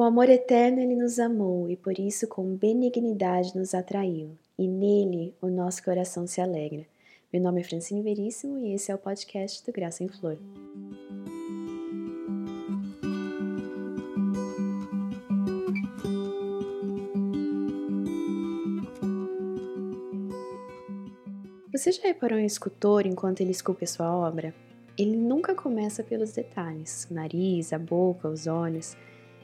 Com amor eterno ele nos amou e por isso com benignidade nos atraiu, e nele o nosso coração se alegra. Meu nome é Francine Veríssimo e esse é o podcast do Graça em Flor. Você já reparou em um escultor enquanto ele esculpe a sua obra? Ele nunca começa pelos detalhes, o nariz, a boca, os olhos.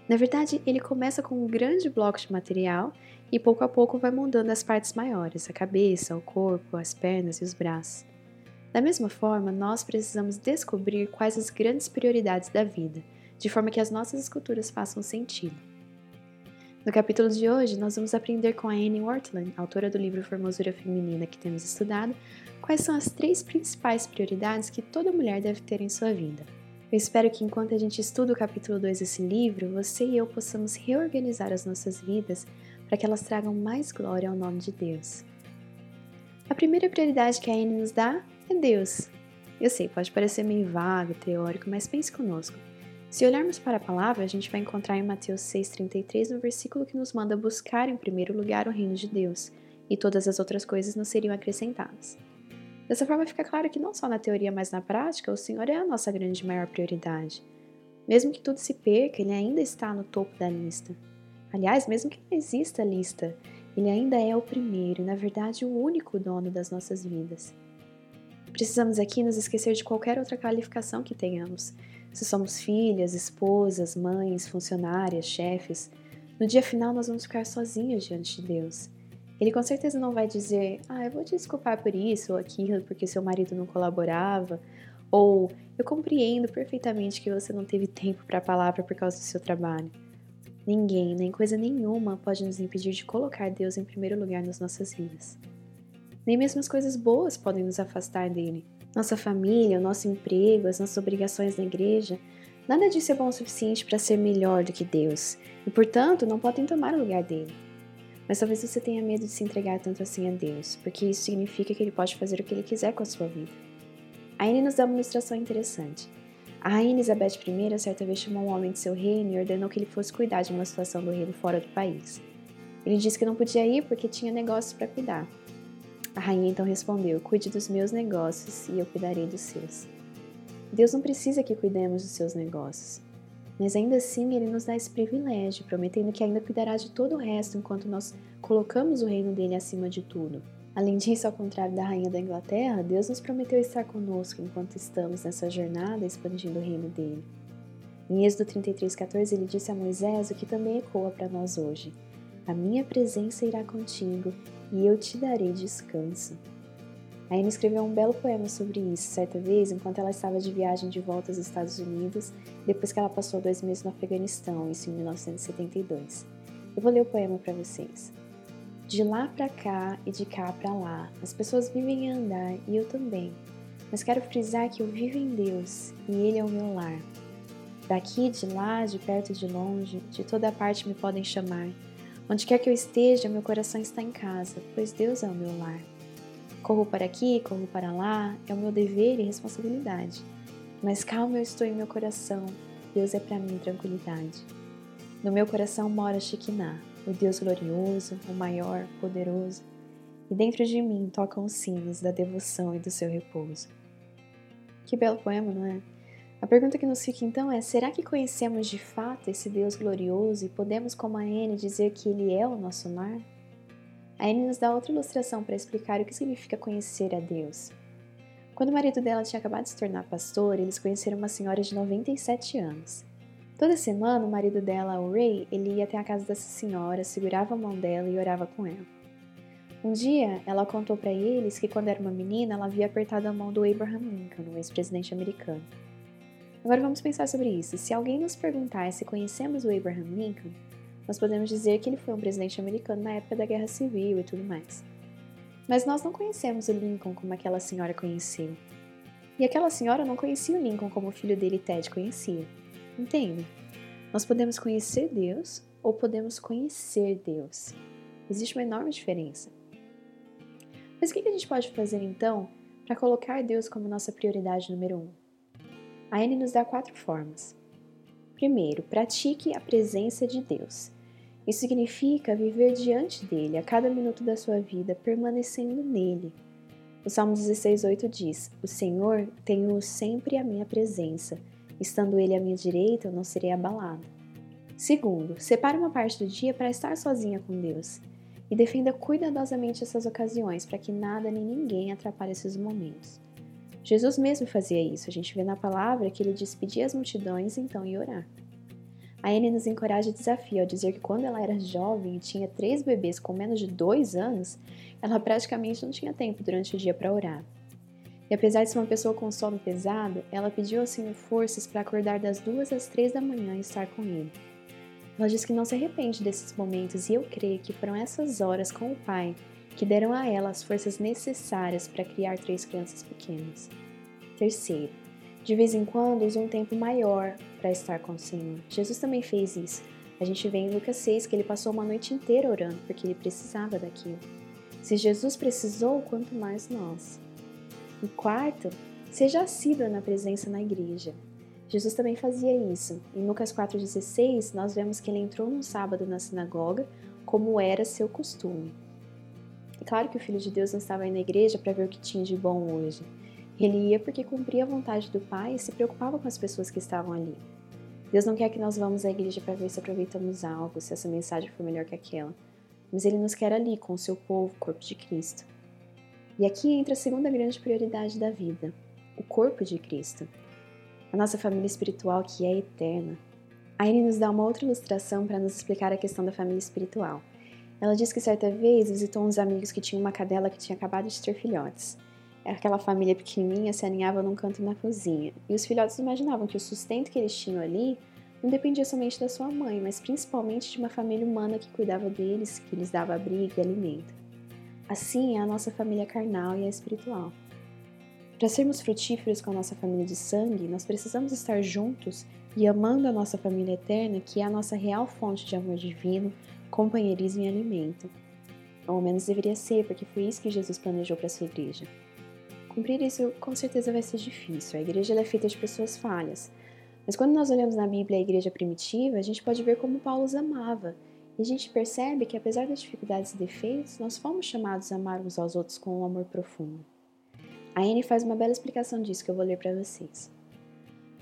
Na verdade, ele começa com um grande bloco de material e pouco a pouco vai moldando as partes maiores, a cabeça, o corpo, as pernas e os braços. Da mesma forma, nós precisamos descobrir quais as grandes prioridades da vida, de forma que as nossas esculturas façam sentido. No capítulo de hoje, nós vamos aprender com a Annie Wortland, autora do livro Formosura Feminina que temos estudado, quais são as três principais prioridades que toda mulher deve ter em sua vida. Eu espero que enquanto a gente estuda o capítulo 2 desse livro, você e eu possamos reorganizar as nossas vidas para que elas tragam mais glória ao nome de Deus. A primeira prioridade que a Anne nos dá é Deus. Eu sei, pode parecer meio vago, teórico, mas pense conosco. Se olharmos para a palavra, a gente vai encontrar em Mateus 6,33 no versículo que nos manda buscar em primeiro lugar o reino de Deus, e todas as outras coisas nos seriam acrescentadas. Dessa forma fica claro que não só na teoria, mas na prática, o Senhor é a nossa grande maior prioridade. Mesmo que tudo se perca, Ele ainda está no topo da lista. Aliás, mesmo que não exista lista, Ele ainda é o primeiro e, na verdade, o único dono das nossas vidas. Precisamos aqui nos esquecer de qualquer outra qualificação que tenhamos, se somos filhas, esposas, mães, funcionárias, chefes, no dia final nós vamos ficar sozinhos diante de Deus. Ele com certeza não vai dizer, ah, eu vou te desculpar por isso ou aquilo porque seu marido não colaborava, ou eu compreendo perfeitamente que você não teve tempo para a palavra por causa do seu trabalho. Ninguém, nem coisa nenhuma pode nos impedir de colocar Deus em primeiro lugar nas nossas vidas. Nem mesmo as coisas boas podem nos afastar dele nossa família, o nosso emprego, as nossas obrigações na igreja, nada disso é bom o suficiente para ser melhor do que Deus e, portanto, não podem tomar o lugar dele. Mas talvez você tenha medo de se entregar tanto assim a Deus, porque isso significa que ele pode fazer o que ele quiser com a sua vida. A Anne nos dá uma ilustração interessante. A rainha Elizabeth I certa vez chamou um homem de seu reino e ordenou que ele fosse cuidar de uma situação do reino fora do país. Ele disse que não podia ir porque tinha negócios para cuidar. A rainha então respondeu: Cuide dos meus negócios e eu cuidarei dos seus. Deus não precisa que cuidemos dos seus negócios, mas ainda assim ele nos dá esse privilégio, prometendo que ainda cuidará de todo o resto enquanto nós colocamos o reino dele acima de tudo. Além disso, ao contrário da rainha da Inglaterra, Deus nos prometeu estar conosco enquanto estamos nessa jornada expandindo o reino dele. Em Êxodo 33,14 ele disse a Moisés o que também ecoa para nós hoje: A minha presença irá contigo e eu te darei descanso. A Anne escreveu um belo poema sobre isso, certa vez, enquanto ela estava de viagem de volta aos Estados Unidos, depois que ela passou dois meses no Afeganistão, isso em 1972. Eu vou ler o poema para vocês. De lá para cá e de cá para lá, as pessoas vivem a andar e eu também, mas quero frisar que eu vivo em Deus e Ele é o meu lar. Daqui, de lá, de perto e de longe, de toda parte me podem chamar, Onde quer que eu esteja, meu coração está em casa, pois Deus é o meu lar. Corro para aqui, corro para lá, é o meu dever e responsabilidade. Mas calmo eu estou em meu coração, Deus é para mim tranquilidade. No meu coração mora Shekinah, o Deus glorioso, o maior, poderoso, e dentro de mim tocam os sinos da devoção e do seu repouso. Que belo poema, não é? A pergunta que nos fica então é: será que conhecemos de fato esse Deus glorioso e podemos, como a Anne, dizer que Ele é o nosso lar? A Anne nos dá outra ilustração para explicar o que significa conhecer a Deus. Quando o marido dela tinha acabado de se tornar pastor, eles conheceram uma senhora de 97 anos. Toda semana, o marido dela, o Ray, ele ia até a casa dessa senhora, segurava a mão dela e orava com ela. Um dia, ela contou para eles que quando era uma menina, ela havia apertado a mão do Abraham Lincoln, o ex-presidente americano. Agora vamos pensar sobre isso. Se alguém nos perguntar se conhecemos o Abraham Lincoln, nós podemos dizer que ele foi um presidente americano na época da Guerra Civil e tudo mais. Mas nós não conhecemos o Lincoln como aquela senhora conheceu. E aquela senhora não conhecia o Lincoln como o filho dele Ted conhecia. Entende? Nós podemos conhecer Deus ou podemos conhecer Deus. Existe uma enorme diferença. Mas o que a gente pode fazer então para colocar Deus como nossa prioridade número um? A Anne nos dá quatro formas. Primeiro, pratique a presença de Deus. Isso significa viver diante dele a cada minuto da sua vida, permanecendo nele. O Salmo 16,8 diz: O Senhor tem sempre à minha presença, estando ele à minha direita, eu não serei abalado. Segundo, separe uma parte do dia para estar sozinha com Deus e defenda cuidadosamente essas ocasiões para que nada nem ninguém atrapalhe esses momentos. Jesus mesmo fazia isso, a gente vê na palavra que ele despedia as multidões então ia orar. A Anne nos encoraja e desafia ao dizer que quando ela era jovem e tinha três bebês com menos de dois anos, ela praticamente não tinha tempo durante o dia para orar. E apesar de ser uma pessoa com sono pesado, ela pediu ao Senhor forças para acordar das duas às três da manhã e estar com Ele. Ela diz que não se arrepende desses momentos e eu creio que foram essas horas com o Pai que deram a ela as forças necessárias para criar três crianças pequenas. Terceiro, de vez em quando use um tempo maior para estar com o Senhor. Jesus também fez isso. A gente vê em Lucas 6 que ele passou uma noite inteira orando porque ele precisava daquilo. Se Jesus precisou, quanto mais nós. E quarto, seja assídua na presença na igreja. Jesus também fazia isso. Em Lucas 4,16, nós vemos que ele entrou num sábado na sinagoga, como era seu costume. É claro que o Filho de Deus não estava aí na igreja para ver o que tinha de bom hoje. Ele ia porque cumpria a vontade do Pai e se preocupava com as pessoas que estavam ali. Deus não quer que nós vamos à igreja para ver se aproveitamos algo, se essa mensagem for melhor que aquela. Mas Ele nos quer ali, com o seu povo, o corpo de Cristo. E aqui entra a segunda grande prioridade da vida: o corpo de Cristo. A nossa família espiritual que é eterna. A Anne nos dá uma outra ilustração para nos explicar a questão da família espiritual. Ela diz que certa vez visitou uns amigos que tinham uma cadela que tinha acabado de ter filhotes. Aquela família pequenininha se aninhava num canto na cozinha, e os filhotes imaginavam que o sustento que eles tinham ali não dependia somente da sua mãe, mas principalmente de uma família humana que cuidava deles, que lhes dava abrigo e alimento. Assim é a nossa família carnal e a espiritual. Para sermos frutíferos com a nossa família de sangue, nós precisamos estar juntos e amando a nossa família eterna, que é a nossa real fonte de amor divino, companheirismo e alimento. Ou ao menos deveria ser, porque foi isso que Jesus planejou para a sua igreja. Cumprir isso com certeza vai ser difícil. A igreja é feita de pessoas falhas. Mas quando nós olhamos na Bíblia a igreja primitiva, a gente pode ver como Paulo os amava. E a gente percebe que, apesar das dificuldades e defeitos, nós fomos chamados a amar uns aos outros com um amor profundo. A Anne faz uma bela explicação disso que eu vou ler para vocês.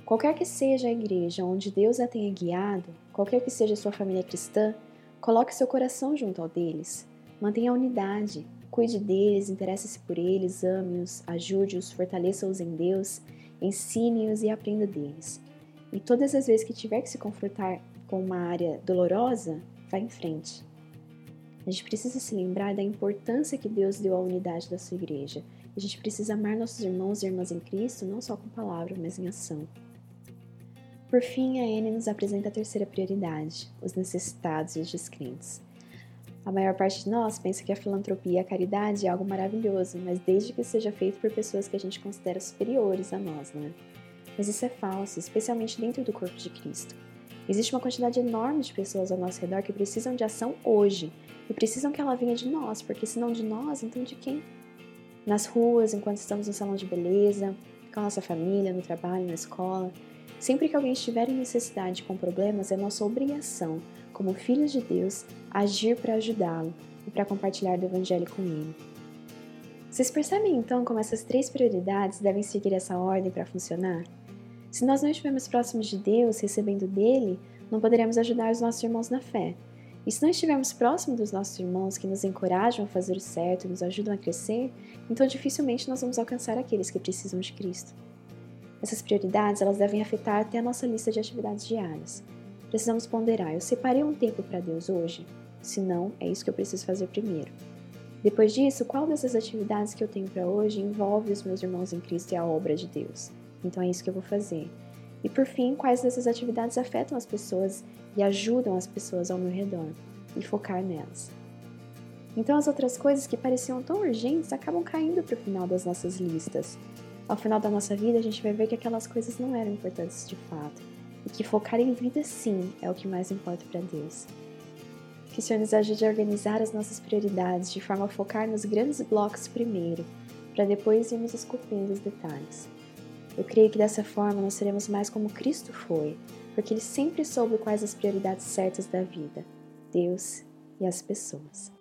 Qualquer que seja a igreja onde Deus a tenha guiado, qualquer que seja a sua família cristã, coloque seu coração junto ao deles. Mantenha a unidade, Cuide deles, interesse-se por eles, ame-os, ajude-os, fortaleça-os em Deus, ensine-os e aprenda deles. E todas as vezes que tiver que se confrontar com uma área dolorosa, vá em frente. A gente precisa se lembrar da importância que Deus deu à unidade da sua igreja. A gente precisa amar nossos irmãos e irmãs em Cristo, não só com palavras, mas em ação. Por fim, a Anne nos apresenta a terceira prioridade: os necessitados e os descrentes. A maior parte de nós pensa que a filantropia e a caridade é algo maravilhoso, mas desde que seja feito por pessoas que a gente considera superiores a nós, né? Mas isso é falso, especialmente dentro do corpo de Cristo. Existe uma quantidade enorme de pessoas ao nosso redor que precisam de ação hoje e precisam que ela venha de nós, porque se não de nós, então de quem? Nas ruas, enquanto estamos no salão de beleza, com a nossa família, no trabalho, na escola. Sempre que alguém estiver em necessidade com problemas, é nossa obrigação como filhos de Deus, agir para ajudá-lo e para compartilhar do Evangelho com ele. Vocês percebem então como essas três prioridades devem seguir essa ordem para funcionar? Se nós não estivermos próximos de Deus, recebendo dele, não poderemos ajudar os nossos irmãos na fé. E se não estivermos próximos dos nossos irmãos que nos encorajam a fazer o certo e nos ajudam a crescer, então dificilmente nós vamos alcançar aqueles que precisam de Cristo. Essas prioridades elas devem afetar até a nossa lista de atividades diárias precisamos ponderar: eu separei um tempo para Deus hoje? Se não, é isso que eu preciso fazer primeiro. Depois disso, qual dessas atividades que eu tenho para hoje envolve os meus irmãos em Cristo e a obra de Deus? Então é isso que eu vou fazer. E por fim, quais dessas atividades afetam as pessoas e ajudam as pessoas ao meu redor? E focar nelas. Então as outras coisas que pareciam tão urgentes acabam caindo para o final das nossas listas. Ao final da nossa vida, a gente vai ver que aquelas coisas não eram importantes de fato e que focar em vida sim é o que mais importa para Deus. Que o Senhor nos ajude a organizar as nossas prioridades de forma a focar nos grandes blocos primeiro, para depois irmos esculpindo os detalhes. Eu creio que dessa forma nós seremos mais como Cristo foi, porque ele sempre soube quais as prioridades certas da vida: Deus e as pessoas.